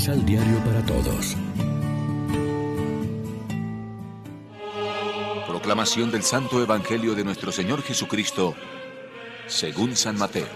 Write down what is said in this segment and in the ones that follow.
Misal Diario para Todos. Proclamación del Santo Evangelio de nuestro Señor Jesucristo, según San Mateo.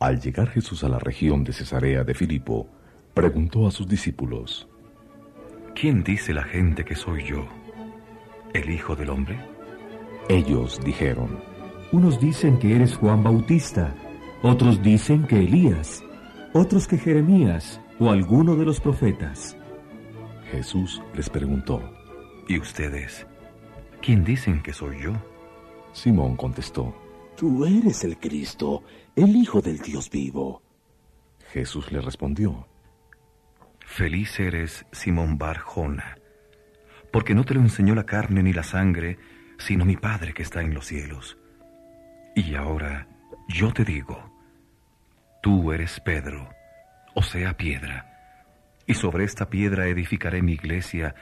Al llegar Jesús a la región de Cesarea de Filipo, preguntó a sus discípulos, ¿Quién dice la gente que soy yo? ¿El Hijo del Hombre? Ellos dijeron, Unos dicen que eres Juan Bautista, otros dicen que Elías, otros que Jeremías o alguno de los profetas. Jesús les preguntó, ¿Y ustedes? ¿Quién dicen que soy yo? Simón contestó, Tú eres el Cristo, el Hijo del Dios vivo. Jesús le respondió, Feliz eres, Simón Barjona, porque no te lo enseñó la carne ni la sangre, sino mi Padre que está en los cielos. Y ahora yo te digo, tú eres Pedro, o sea, piedra, y sobre esta piedra edificaré mi iglesia,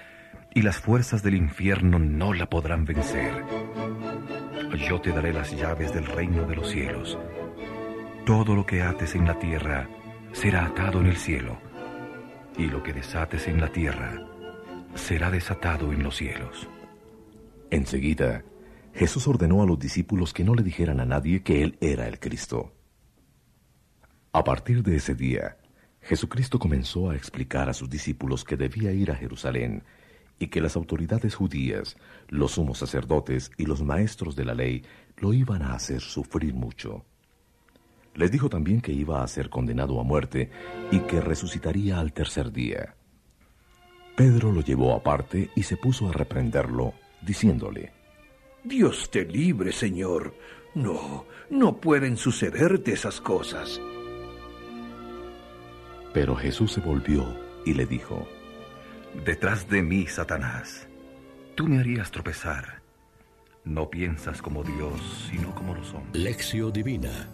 y las fuerzas del infierno no la podrán vencer. Yo te daré las llaves del reino de los cielos. Todo lo que ates en la tierra será atado en el cielo, y lo que desates en la tierra será desatado en los cielos. Enseguida, Jesús ordenó a los discípulos que no le dijeran a nadie que Él era el Cristo. A partir de ese día, Jesucristo comenzó a explicar a sus discípulos que debía ir a Jerusalén y que las autoridades judías, los sumos sacerdotes y los maestros de la ley lo iban a hacer sufrir mucho. Les dijo también que iba a ser condenado a muerte y que resucitaría al tercer día. Pedro lo llevó aparte y se puso a reprenderlo, diciéndole, Dios te libre, Señor. No, no pueden sucederte esas cosas. Pero Jesús se volvió y le dijo, Detrás de mí, Satanás, tú me harías tropezar. No piensas como Dios, sino como los hombres. Lección Divina.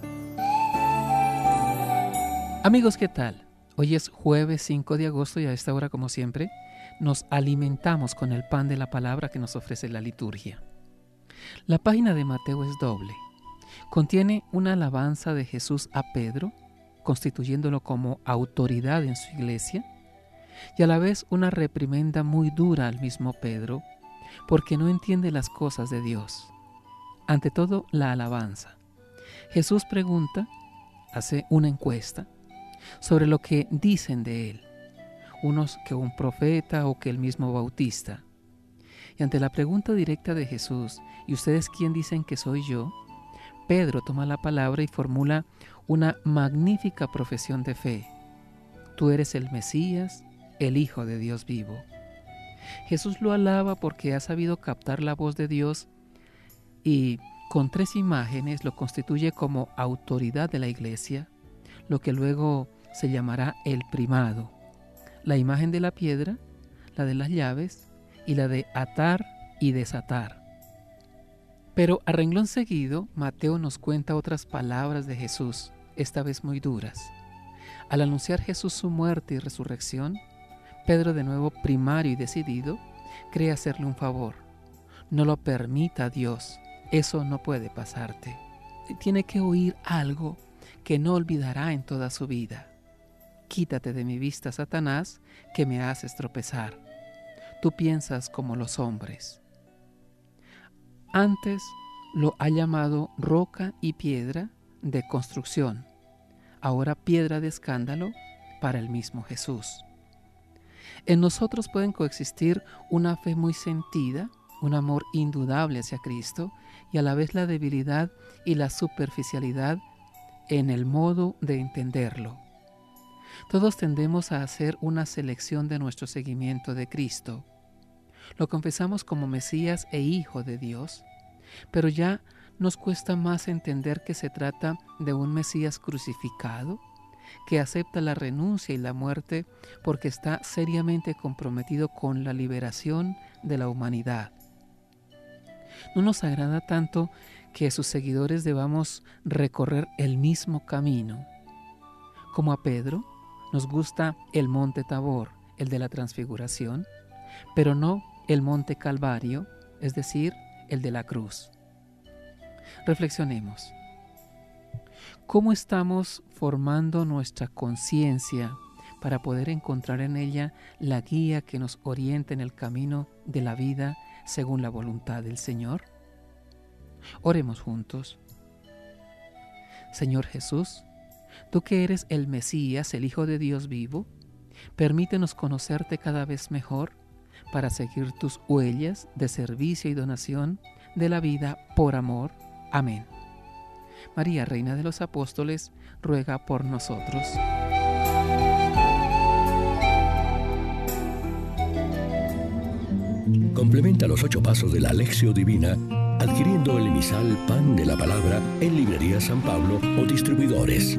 Amigos, ¿qué tal? Hoy es jueves 5 de agosto y a esta hora, como siempre, nos alimentamos con el pan de la palabra que nos ofrece la liturgia. La página de Mateo es doble. Contiene una alabanza de Jesús a Pedro, constituyéndolo como autoridad en su iglesia, y a la vez una reprimenda muy dura al mismo Pedro, porque no entiende las cosas de Dios. Ante todo, la alabanza. Jesús pregunta, hace una encuesta, sobre lo que dicen de él, unos que un profeta o que el mismo bautista. Y ante la pregunta directa de Jesús, ¿y ustedes quién dicen que soy yo? Pedro toma la palabra y formula una magnífica profesión de fe. Tú eres el Mesías, el Hijo de Dios vivo. Jesús lo alaba porque ha sabido captar la voz de Dios y con tres imágenes lo constituye como autoridad de la iglesia, lo que luego se llamará el primado. La imagen de la piedra, la de las llaves y la de atar y desatar. Pero a renglón seguido, Mateo nos cuenta otras palabras de Jesús, esta vez muy duras. Al anunciar Jesús su muerte y resurrección, Pedro, de nuevo primario y decidido, cree hacerle un favor. No lo permita Dios, eso no puede pasarte. Tiene que oír algo que no olvidará en toda su vida. Quítate de mi vista, Satanás, que me haces tropezar. Tú piensas como los hombres. Antes lo ha llamado roca y piedra de construcción, ahora piedra de escándalo para el mismo Jesús. En nosotros pueden coexistir una fe muy sentida, un amor indudable hacia Cristo y a la vez la debilidad y la superficialidad en el modo de entenderlo. Todos tendemos a hacer una selección de nuestro seguimiento de Cristo. Lo confesamos como Mesías e Hijo de Dios, pero ya nos cuesta más entender que se trata de un Mesías crucificado, que acepta la renuncia y la muerte porque está seriamente comprometido con la liberación de la humanidad. No nos agrada tanto que sus seguidores debamos recorrer el mismo camino. Como a Pedro, nos gusta el monte Tabor, el de la transfiguración, pero no el monte Calvario, es decir, el de la cruz. Reflexionemos. ¿Cómo estamos formando nuestra conciencia para poder encontrar en ella la guía que nos oriente en el camino de la vida según la voluntad del Señor? Oremos juntos. Señor Jesús, tú que eres el Mesías, el Hijo de Dios vivo, permítenos conocerte cada vez mejor para seguir tus huellas de servicio y donación de la vida por amor. Amén. María, Reina de los Apóstoles, ruega por nosotros. Complementa los ocho pasos de la Alexio Divina adquiriendo el emisal Pan de la Palabra en Librería San Pablo o distribuidores.